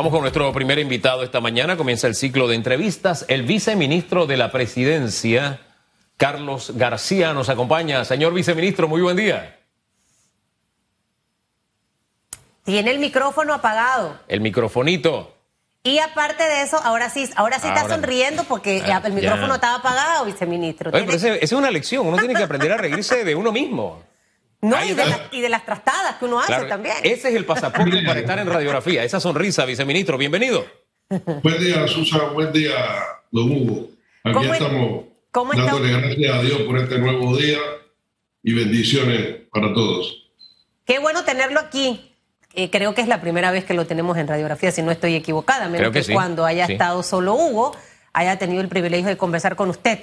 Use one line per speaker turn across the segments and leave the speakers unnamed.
Vamos con nuestro primer invitado esta mañana. Comienza el ciclo de entrevistas. El viceministro de la Presidencia, Carlos García, nos acompaña. Señor viceministro, muy buen día.
Tiene el micrófono apagado.
El microfonito.
Y aparte de eso, ahora sí, ahora sí está sonriendo porque
Ah,
el micrófono estaba apagado, viceministro.
Oye, pero ese- esa es una lección. Uno tiene que aprender a reírse de uno mismo.
No, y de, las, y de las trastadas que uno hace
Claro,
también.
Ese es el pasaporte para estar en radiografía. Esa sonrisa, viceministro. Bienvenido.
Buen día, Susan. Buen día, don Hugo. Aquí
¿Cómo es-
estamos
cómo está-
dándole gracias a Dios por este nuevo día y bendiciones para todos.
Qué bueno tenerlo aquí. Eh, creo que es la primera vez que lo tenemos en radiografía, si no estoy equivocada, menos
Creo que
que,
sí,
cuando haya
sí.
estado solo Hugo, haya tenido el privilegio de conversar con usted.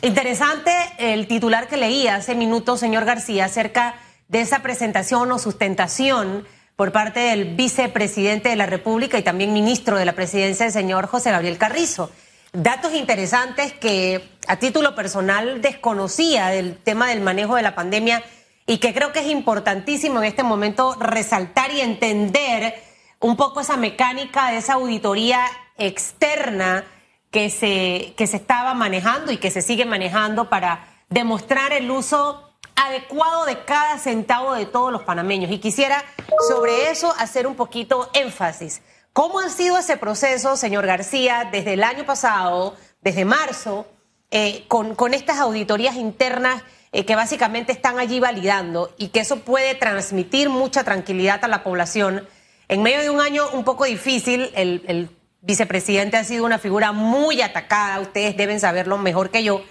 Interesante el titular que leía hace minutos, señor García, acerca de esa presentación o sustentación por parte del vicepresidente de la República y también ministro de la presidencia, el señor José Gabriel Carrizo. Datos interesantes que a título personal desconocía del tema del manejo de la pandemia y que creo que es importantísimo en este momento resaltar y entender un poco esa mecánica de esa auditoría externa que se, que se estaba manejando y que se sigue manejando para demostrar el uso adecuado de cada centavo de todos los panameños. Y quisiera sobre eso hacer un poquito énfasis. ¿Cómo ha sido ese proceso, señor García, desde el año pasado, desde marzo, eh, con, con estas auditorías internas eh, que básicamente están allí validando y que eso puede transmitir mucha tranquilidad a la población? En medio de un año un poco difícil, el, el vicepresidente ha sido una figura muy atacada, ustedes deben saberlo mejor que yo,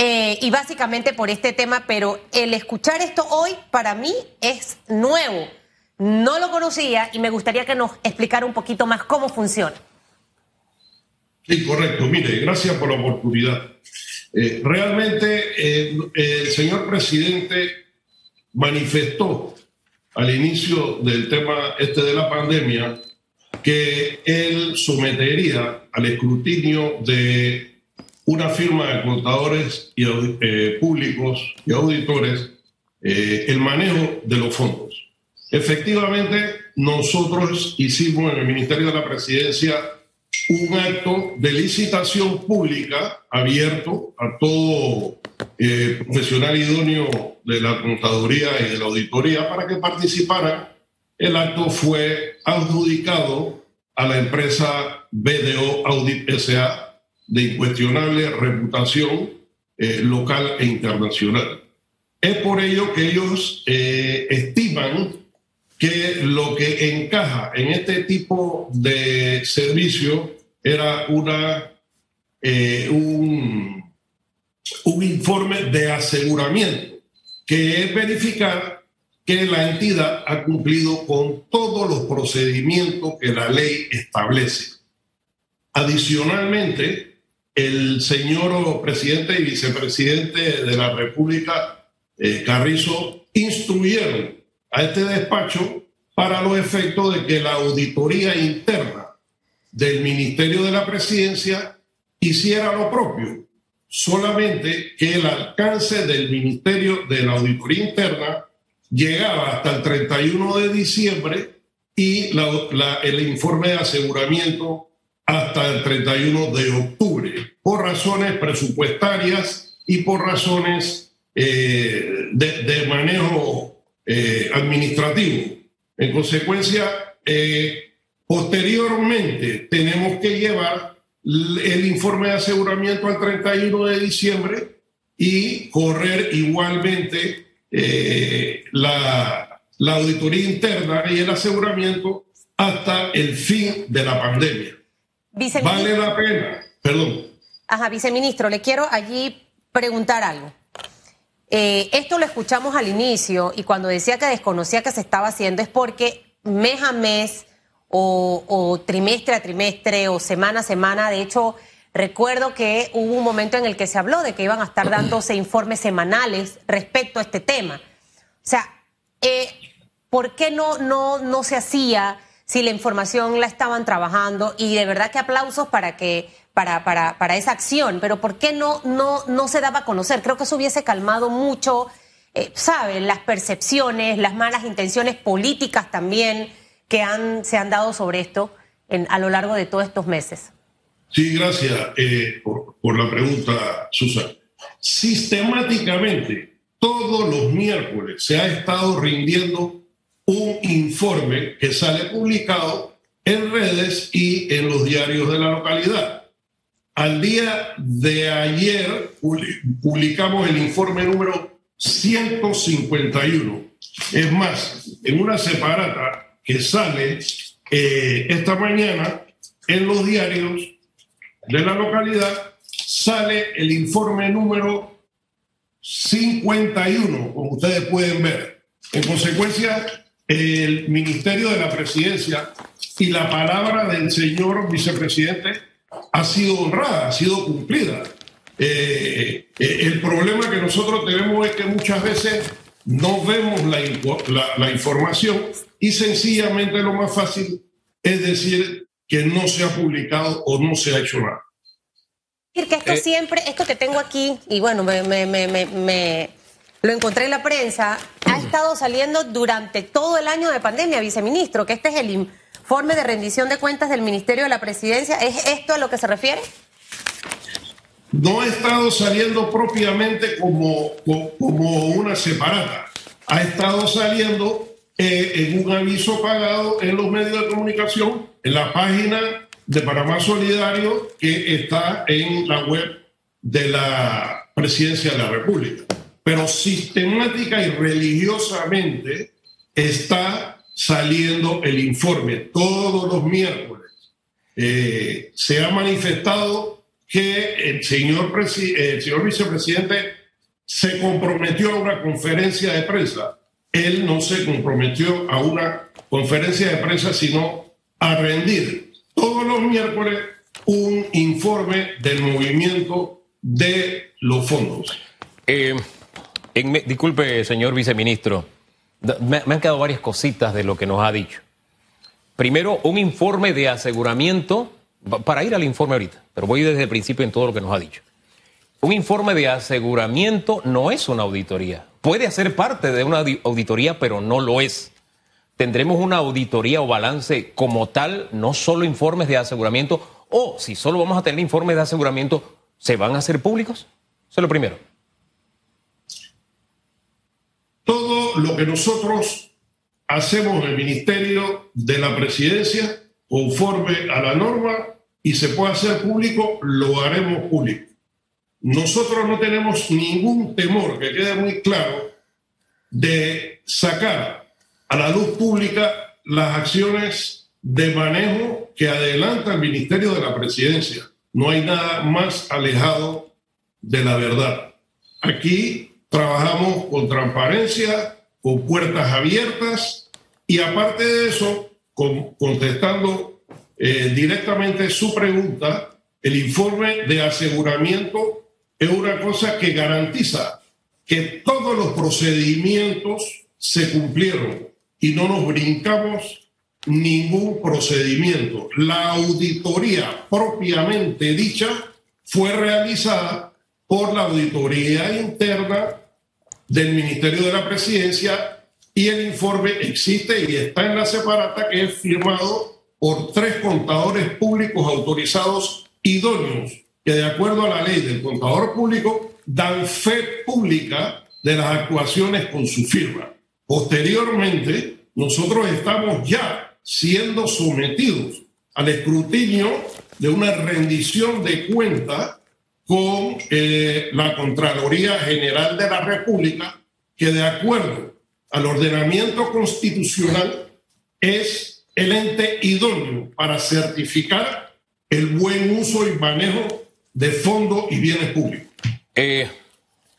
eh, y básicamente por este tema, pero el escuchar esto hoy para mí es nuevo. No lo conocía y me gustaría que nos explicara un poquito más cómo funciona.
Sí, correcto. Mire, gracias por la oportunidad. Eh, realmente eh, el señor presidente manifestó al inicio del tema este de la pandemia que él sometería al escrutinio de una firma de contadores y, eh, públicos y auditores eh, el manejo de los fondos. Efectivamente, nosotros hicimos en el Ministerio de la Presidencia un acto de licitación pública abierto a todo eh, profesional idóneo de la contaduría y de la auditoría para que participaran. El acto fue adjudicado a la empresa BDO Audit SA de incuestionable reputación eh, local e internacional. Es por ello que ellos eh, estiman que lo que encaja en este tipo de servicio era una, eh, un, un informe de aseguramiento, que es verificar que la entidad ha cumplido con todos los procedimientos que la ley establece. Adicionalmente, el señor presidente y vicepresidente de la República, eh, Carrizo, instruyeron a este despacho para los efectos de que la auditoría interna del Ministerio de la Presidencia hiciera lo propio, solamente que el alcance del Ministerio de la Auditoría Interna llegaba hasta el 31 de diciembre y el informe de aseguramiento hasta el 31 de octubre, por razones presupuestarias y por razones eh, de, manejo eh, administrativo. En consecuencia, eh, posteriormente tenemos que llevar el informe de aseguramiento al 31 de diciembre y correr igualmente eh, la, la auditoría interna y el aseguramiento hasta el fin de la pandemia. Vale la pena, perdón,
Ajá, viceministro, le quiero allí preguntar algo. Eh, esto lo escuchamos al inicio y cuando decía que desconocía que se estaba haciendo es porque mes a mes o, o trimestre a trimestre o semana a semana, de hecho, recuerdo que hubo un momento en el que se habló de que iban a estar dándose informes semanales respecto a este tema. O sea, eh, ¿por qué no, no, no se hacía si la información la estaban trabajando? Y de verdad que aplausos para que para, para, para esa acción, pero ¿por qué no, no, no se daba a conocer? Creo que eso hubiese calmado mucho, eh, ¿saben? Las percepciones, las malas intenciones políticas también que han, se han dado sobre esto. a lo largo de todos estos meses?
Sí, gracias eh, por, la pregunta, Susan. Sistemáticamente, todos los miércoles se ha estado rindiendo un informe que sale publicado en redes y en los diarios de la localidad. Al día de ayer publicamos el informe número 151. Es más, en una separata que sale eh, esta mañana en los diarios de la localidad, sale el informe número 51, como ustedes pueden ver. En consecuencia, el Ministerio de la Presidencia y la palabra del señor vicepresidente ha sido honrada, ha sido cumplida. Eh, eh, el problema que nosotros tenemos es que muchas veces no vemos la, la, información y sencillamente lo más fácil es decir que no se ha publicado o no se ha hecho nada.
Que esto eh. siempre, esto que tengo aquí, y bueno, me, me, me, lo encontré en la prensa, ha estado saliendo durante todo el año de pandemia, viceministro, que este es el informe de rendición de cuentas del Ministerio de la Presidencia. ¿Es esto a lo que se refiere?
no ha estado saliendo propiamente como, como una separata, ha estado saliendo eh, en un aviso pagado en los medios de comunicación, en la página de Panamá Solidario que está en la web de la Presidencia de la República. Pero sistemática y religiosamente está saliendo el informe todos los miércoles. Eh, se ha manifestado que el señor, el señor vicepresidente se comprometió a una conferencia de prensa. Él no se comprometió a una conferencia de prensa, sino a rendir todos los miércoles un informe del movimiento de los fondos.
Eh, disculpe, señor viceministro, me, me han quedado varias cositas de lo que nos ha dicho. Primero, un informe de aseguramiento para ir al informe ahorita, pero voy desde el principio en todo lo que nos ha dicho. Un informe de aseguramiento no es una auditoría. Puede hacer parte de una auditoría, pero no lo es. Tendremos una auditoría o balance como tal, no solo informes de aseguramiento, o si solo vamos a tener informes de aseguramiento, ¿se van a hacer públicos? Eso es lo primero.
Todo lo que nosotros hacemos en el Ministerio de la Presidencia conforme a la norma y se puede hacer público, lo haremos público. Nosotros no tenemos ningún temor, que quede muy claro, de sacar a la luz pública las acciones de manejo que adelanta el Ministerio de la Presidencia. No hay nada más alejado de la verdad. Aquí trabajamos con transparencia, con puertas abiertas y aparte de eso, contestando eh, directamente su pregunta, el informe de aseguramiento es una cosa que garantiza que todos los procedimientos se cumplieron y no nos brincamos ningún procedimiento. La auditoría propiamente dicha fue realizada por la auditoría interna del Ministerio de la Presidencia y el informe existe y está en la separata que es firmado por tres contadores públicos autorizados idóneos que de acuerdo a la ley del contador público dan fe pública de las actuaciones con su firma. Posteriormente, nosotros estamos ya siendo sometidos al escrutinio de una rendición de cuenta con eh, la Contraloría General de la República, que de acuerdo al ordenamiento constitucional es el ente idóneo para certificar el buen uso y manejo de fondos y bienes públicos.
Eh,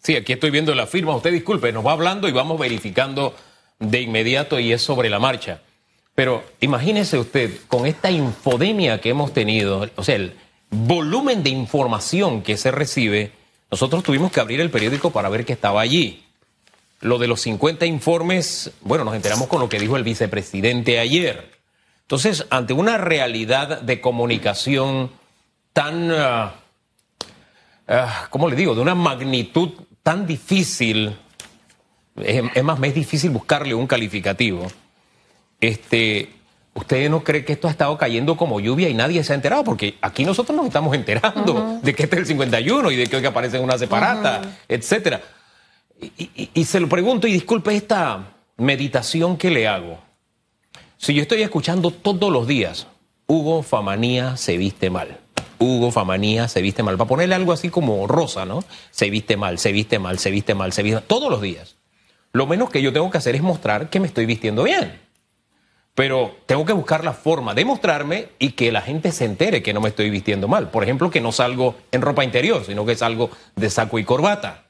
sí, aquí estoy viendo la firma. Usted disculpe, nos va hablando y vamos verificando de inmediato y es sobre la marcha. Pero imagínese usted, con esta infodemia que hemos tenido, o sea, el volumen de información que se recibe, nosotros tuvimos que abrir el periódico para ver qué estaba allí. Lo de los 50 informes, bueno, nos enteramos con lo que dijo el vicepresidente ayer. Entonces, ante una realidad de comunicación tan, uh, ¿cómo le digo?, de una magnitud tan difícil, es, más, me es difícil buscarle un calificativo. Este, ¿usted no cree que esto ha estado cayendo como lluvia y nadie se ha enterado? Porque aquí nosotros nos estamos enterando de que este es el 51 y de que hoy aparece una separata, etcétera. Y, se lo pregunto, y disculpe esta meditación que le hago. Si yo estoy escuchando todos los días, Hugo Famanía se viste mal. Hugo Famanía se viste mal. Para ponerle algo así como rosa, ¿no? Se viste mal, se viste mal, se viste mal, se viste mal. Todos los días. Lo menos que yo tengo que hacer es mostrar que me estoy vistiendo bien. Pero tengo que buscar la forma de mostrarme y que la gente se entere que no me estoy vistiendo mal. Por ejemplo, que no salgo en ropa interior, sino que salgo de saco y corbata.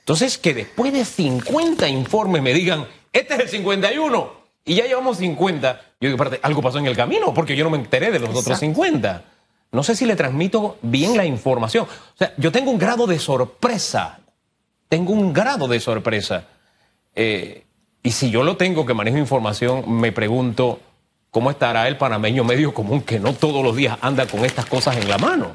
Entonces, que después de 50 informes me digan, este es el 51 y ya llevamos 50, yo digo, aparte, algo pasó en el camino porque yo no me enteré de los otros 50. No sé si le transmito bien la información. O sea, yo tengo un grado de sorpresa. Tengo un grado de sorpresa. Eh, y si yo lo tengo que manejo información, me pregunto cómo estará el panameño medio común que no todos los días anda con estas cosas en la mano.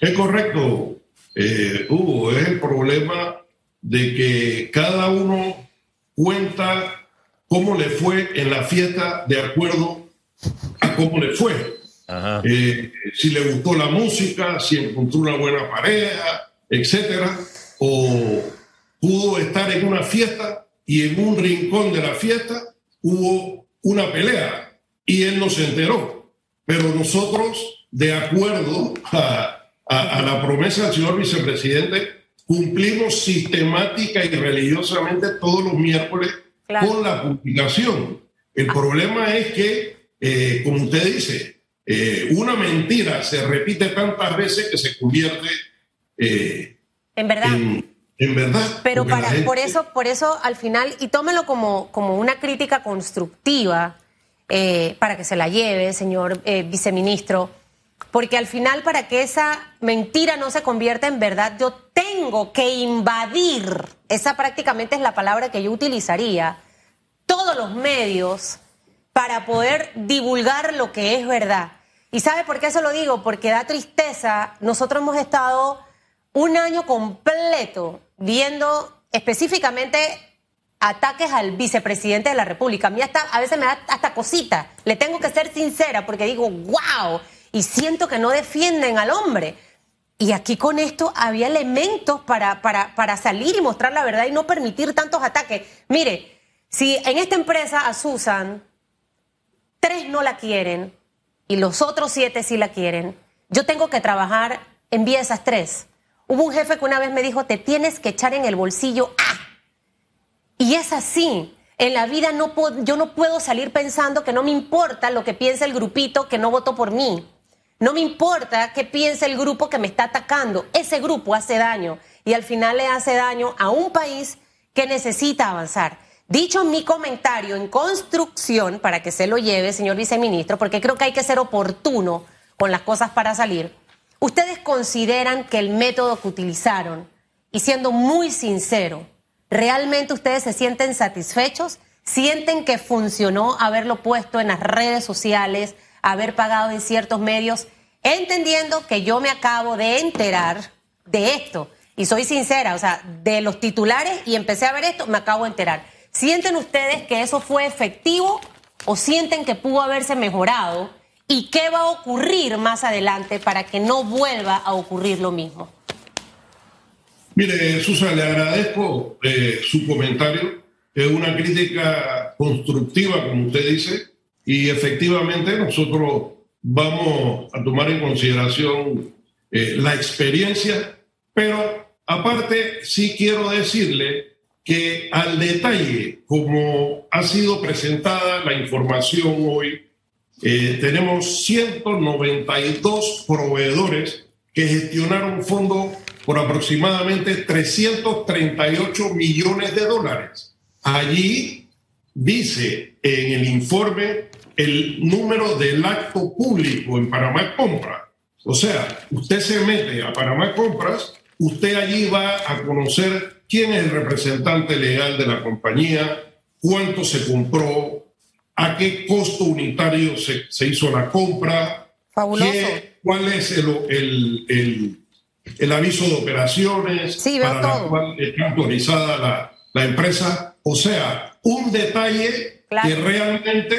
Es correcto, eh, Hugo, es el problema de que cada uno cuenta cómo le fue en la fiesta de acuerdo a cómo le fue. Eh, si le gustó la música, si encontró una buena pareja, etcétera o pudo estar en una fiesta y en un rincón de la fiesta hubo una pelea y él no se enteró. Pero nosotros, de acuerdo a, la promesa del señor vicepresidente, cumplimos sistemática y religiosamente todos los miércoles con la publicación. El problema es que, eh, como usted dice, eh, una mentira se repite tantas veces que se convierte
eh, en verdad.
En, verdad.
Pero para, por eso, por eso al final, y tómelo como, como una crítica constructiva eh, para que se la lleve, señor eh, viceministro, porque al final para que esa mentira no se convierta en verdad, yo tengo que invadir, esa prácticamente es la palabra que yo utilizaría, todos los medios para poder divulgar lo que es verdad. ¿Y sabe por qué eso lo digo? Porque da tristeza, nosotros hemos estado un año completo viendo específicamente ataques al vicepresidente de la República. A mí hasta, a veces me da hasta cosita. Le tengo que ser sincera porque digo, wow, y siento que no defienden al hombre. Y aquí con esto había elementos para, para, para salir y mostrar la verdad y no permitir tantos ataques. Mire, si en esta empresa a Susan tres no la quieren y los otros siete sí la quieren, yo tengo que trabajar en vía esas tres. Hubo un jefe que una vez me dijo, te tienes que echar en el bolsillo A. Y es así. En la vida no yo no puedo salir pensando que no me importa lo que piensa el grupito que no votó por mí. No me importa qué piensa el grupo que me está atacando. Ese grupo hace daño y al final le hace daño a un país que necesita avanzar. Dicho mi comentario en construcción, para que se lo lleve, señor viceministro, porque creo que hay que ser oportuno con las cosas para salir. ¿Ustedes consideran que el método que utilizaron, y siendo muy sincero, realmente ustedes se sienten satisfechos? ¿Sienten que funcionó haberlo puesto en las redes sociales, haber pagado en ciertos medios, entendiendo que yo me acabo de enterar de esto? Y soy sincera, o sea, de los titulares y empecé a ver esto, me acabo de enterar. ¿Sienten ustedes que eso fue efectivo o sienten que pudo haberse mejorado? ¿Y qué va a ocurrir más adelante para que no vuelva a ocurrir lo mismo?
Mire, Susan, le agradezco eh, su comentario. Es una crítica constructiva, como usted dice, y efectivamente nosotros vamos a tomar en consideración eh, la experiencia, pero aparte sí quiero decirle que al detalle, como ha sido presentada la información hoy, eh, tenemos 192 proveedores que gestionaron fondos por aproximadamente 338 millones de dólares. Allí dice en el informe el número del acto público en Panamá Compras. O sea, usted se mete a Panamá Compras, usted allí va a conocer quién es el representante legal de la compañía, cuánto se compró, a qué costo unitario se, hizo la compra,
Fabuloso.
cuál es el, el, aviso de operaciones
para
la cual está autorizada la, la, empresa. O sea, un detalle que realmente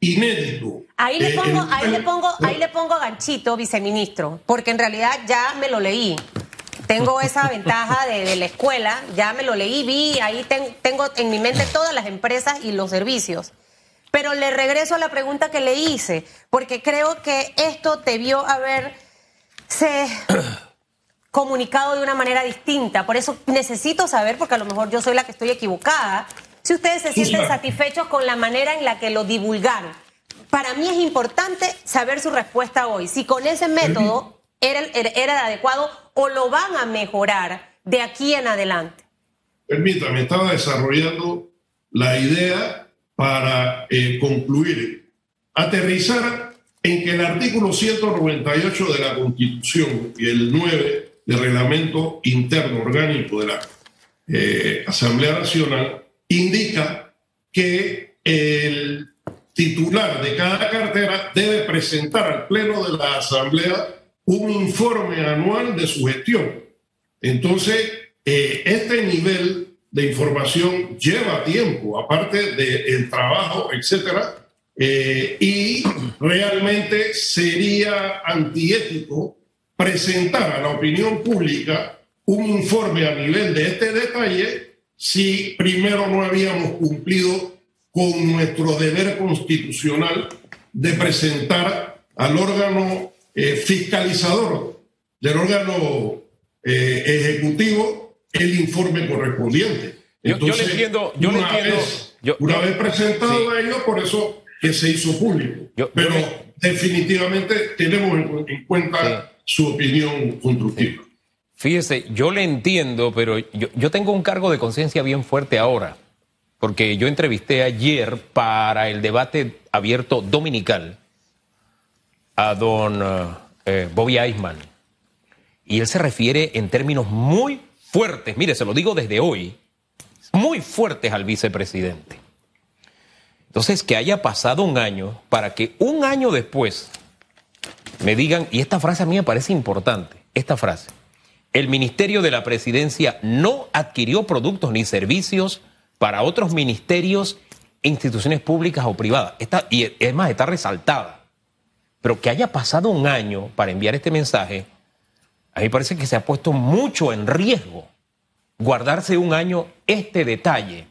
inédito.
Ahí le pongo, ahí le pongo, ahí le pongo ganchito, viceministro, porque en realidad ya me lo leí. Tengo esa ventaja de, la escuela, ya me lo leí, vi, ahí tengo en mi mente todas las empresas y los servicios. Pero le regreso a la pregunta que le hice, porque creo que esto debió haberse comunicado de una manera distinta. Por eso necesito saber, porque a lo mejor yo soy la que estoy equivocada, si ustedes se sienten satisfechos con la manera en la que lo divulgaron. Para mí es importante saber su respuesta hoy. Si con ese método era, era adecuado o lo van a mejorar de aquí en adelante.
Permítame, estaba desarrollando la idea para eh, concluir, aterrizar en que el artículo 198 de la Constitución y el 9 del Reglamento Interno Orgánico de la eh, Asamblea Nacional indica que el titular de cada cartera debe presentar al Pleno de la Asamblea un informe anual de su gestión. Entonces, eh, este nivel de información lleva tiempo, aparte del trabajo, etcétera, eh, y realmente sería antiético presentar a la opinión pública un informe a nivel de este detalle si primero no habíamos cumplido con nuestro deber constitucional de presentar al órgano eh, fiscalizador del órgano eh, ejecutivo el informe correspondiente.
Entonces, yo, le entiendo, yo una, entiendo,
vez, una vez presentado a ellos, por eso que se hizo público. Pero definitivamente tenemos en, cuenta su opinión constructiva.
Fíjese, yo le entiendo, pero yo, yo tengo un cargo de conciencia bien fuerte ahora, porque yo entrevisté ayer para el debate abierto dominical a don eh, Bobby Eisman. Y él se refiere en términos muy fuertes, mire, se lo digo desde hoy, muy fuertes al vicepresidente. Entonces, que haya pasado un año para que un año después me digan, y esta frase a mí me parece importante, esta frase, el Ministerio de la Presidencia no adquirió productos ni servicios para otros ministerios, instituciones públicas o privadas. y es más, está resaltada. Pero que haya pasado un año para enviar este mensaje, a mí parece que se ha puesto mucho en riesgo guardarse un año este detalle.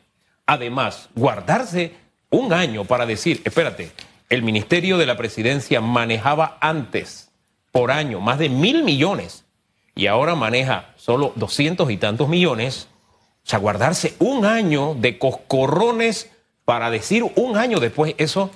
Además, guardarse un año para decir, espérate, el Ministerio de la Presidencia manejaba antes por año más de mil millones y ahora maneja solo doscientos y tantos millones. O sea, guardarse un año de coscorrones para decir un año después eso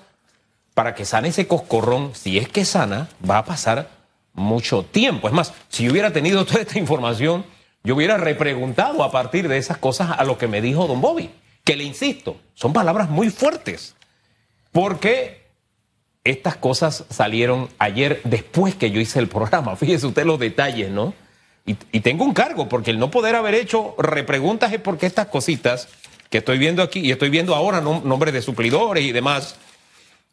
para que sane ese coscorrón, si es que sana, va a pasar mucho tiempo. Es más, si yo hubiera tenido toda esta información, yo hubiera repreguntado a partir de esas cosas a lo que me dijo don Bobby, que le insisto, son palabras muy fuertes, porque estas cosas salieron ayer después que yo hice el programa. Fíjese usted los detalles, ¿no? Y, tengo un cargo, porque el no poder haber hecho repreguntas es porque estas cositas que estoy viendo aquí, y estoy viendo ahora nombres de suplidores y demás,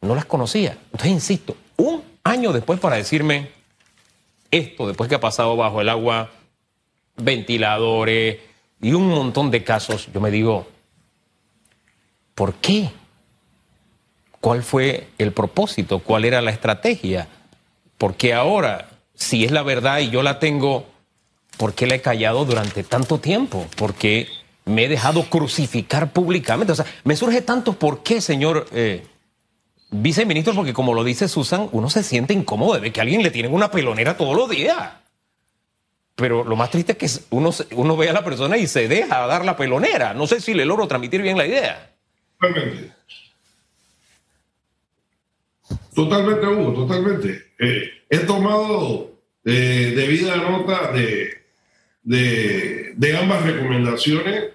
no las conocía. Entonces, insisto, un año después para decirme esto, después que ha pasado bajo el agua ventiladores y un montón de casos, yo me digo, ¿por qué? ¿Cuál fue el propósito? ¿Cuál era la estrategia? ¿Por qué ahora, si es la verdad y yo la tengo, por qué la he callado durante tanto tiempo? ¿Por qué me he dejado crucificar públicamente? O sea, me surge tanto por qué, señor eh, viceministro, porque como lo dice Susan, uno se siente incómodo de que a alguien le tienen una pelonera todos los días. Pero lo más triste es que uno, ve a la persona y se deja dar la pelonera. No sé si le logro transmitir bien la idea.
Totalmente. Totalmente, Hugo, totalmente. Eh, he tomado eh, debida nota de, ambas recomendaciones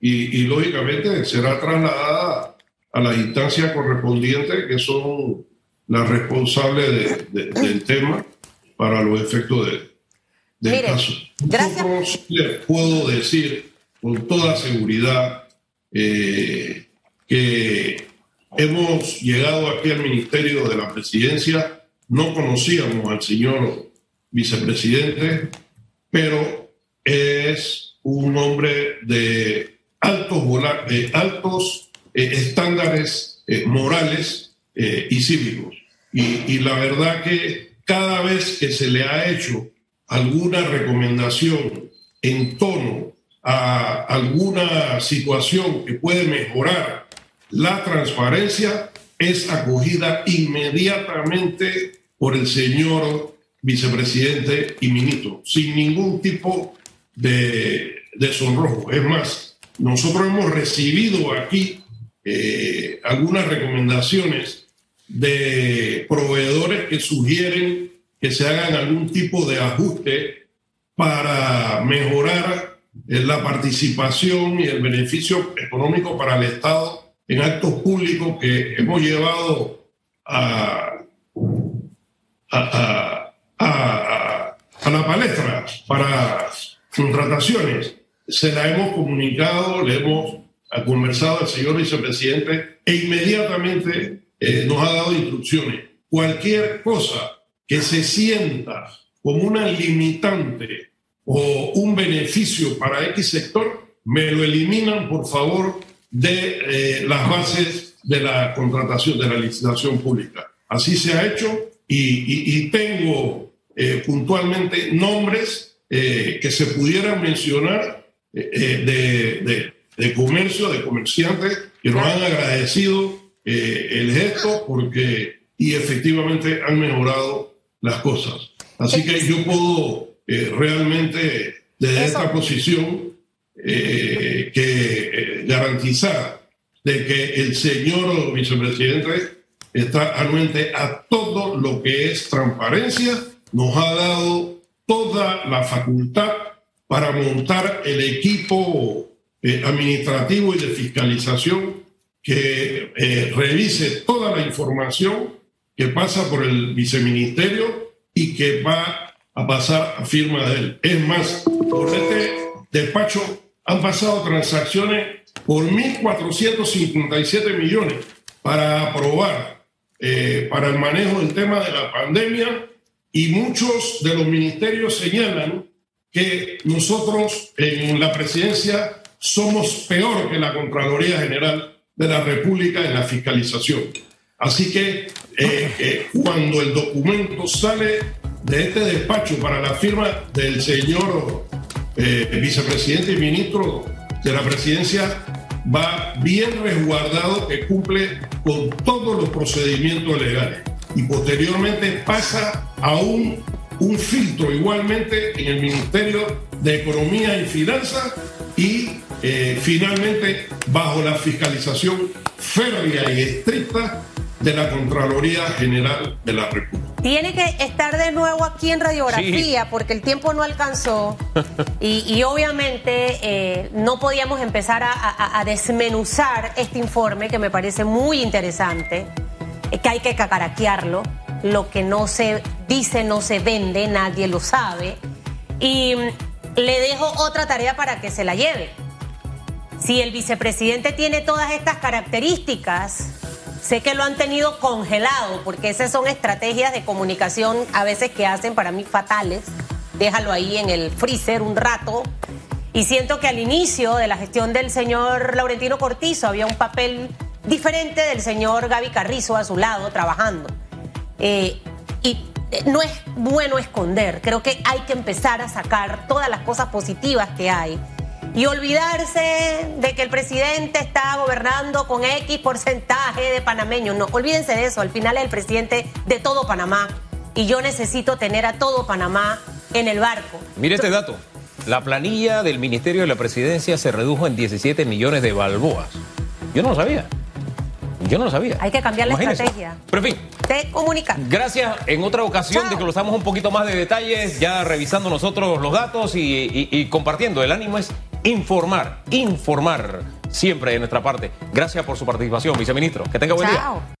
y, lógicamente será trasladada a las instancias correspondientes que son las responsables del tema para los efectos de, del caso. Gracias. puedo decir con toda seguridad eh, que hemos llegado aquí al Ministerio de la Presidencia, no conocíamos al señor vicepresidente, pero es un hombre de altos, de altos estándares morales y cívicos. y la verdad que cada vez que se le ha hecho alguna recomendación en tono a alguna situación que puede mejorar la transparencia, es acogida inmediatamente por el señor vicepresidente y ministro, sin ningún tipo de, de sonrojo. Es más, nosotros hemos recibido aquí eh, algunas recomendaciones de proveedores que sugieren que se hagan algún tipo de ajuste para mejorar eh, la participación y el beneficio económico para el Estado en actos públicos que hemos llevado a, a, la palestra para contrataciones. Se la hemos comunicado, le hemos conversado al señor vicepresidente e inmediatamente eh, nos ha dado instrucciones. Cualquier cosa que se sienta como una limitante o un beneficio para X sector, me lo eliminan, por favor, de eh, las bases de la contratación, de la licitación pública. Así se ha hecho y, tengo eh, puntualmente nombres eh, que se pudieran mencionar de, comercio, de comerciantes que nos han agradecido el gesto porque y efectivamente han mejorado las cosas. Así que yo puedo eh, realmente desde esta posición eh, que eh, garantizar de que el señor vicepresidente está anuente a todo lo que es transparencia, nos ha dado toda la facultad para montar el equipo administrativo y de fiscalización que revise toda la información que pasa por el viceministerio y que va a pasar a firma de él. Es más, por este despacho han pasado transacciones por 1.457 millones para aprobar eh, para el manejo del tema de la pandemia y muchos de los ministerios señalan que nosotros en la presidencia somos peor que la Contraloría General de la República en la fiscalización. Así que eh, eh, cuando el documento sale de este despacho para la firma del señor eh, vicepresidente y ministro de la presidencia, va bien resguardado que cumple con todos los procedimientos legales y posteriormente pasa a un, un filtro igualmente en el Ministerio de Economía y Finanzas y finalmente bajo la fiscalización férrea y estricta de la Contraloría General de la República.
Tiene que estar de nuevo aquí en radiografía porque el tiempo no alcanzó y, obviamente eh, no podíamos empezar a, desmenuzar este informe que me parece muy interesante, eh, que hay que cacaraquearlo, lo que no se dice no se vende, nadie lo sabe. Y mm, le dejo otra tarea para que se la lleve. Si el vicepresidente tiene todas estas características, Sé que lo han tenido congelado, porque esas son estrategias de comunicación a veces que hacen para mí fatales. Déjalo ahí en el freezer un rato. Y siento que al inicio de la gestión del señor Laurentino Cortizo había un papel diferente del señor Gaby Carrizo a su lado trabajando. Eh, y eh, no es bueno esconder, creo que hay que empezar a sacar todas las cosas positivas que hay y olvidarse de que el presidente está gobernando con X porcentaje de panameños. No, olvídense de eso. Al final es el presidente de todo Panamá y yo necesito tener a todo Panamá en el barco.
Mire este dato. La planilla del Ministerio de la Presidencia se redujo en 17 millones de balboas. Yo no lo sabía. Yo no lo sabía.
Hay que cambiar la estrategia.
Pero en fin.
Te comunica.
Gracias. En otra ocasión de que lo damos un poquito más de detalles, ya revisando nosotros los datos y, y compartiendo. El ánimo es informar, informar siempre de nuestra parte. Gracias por su participación, viceministro. Que tenga buen día.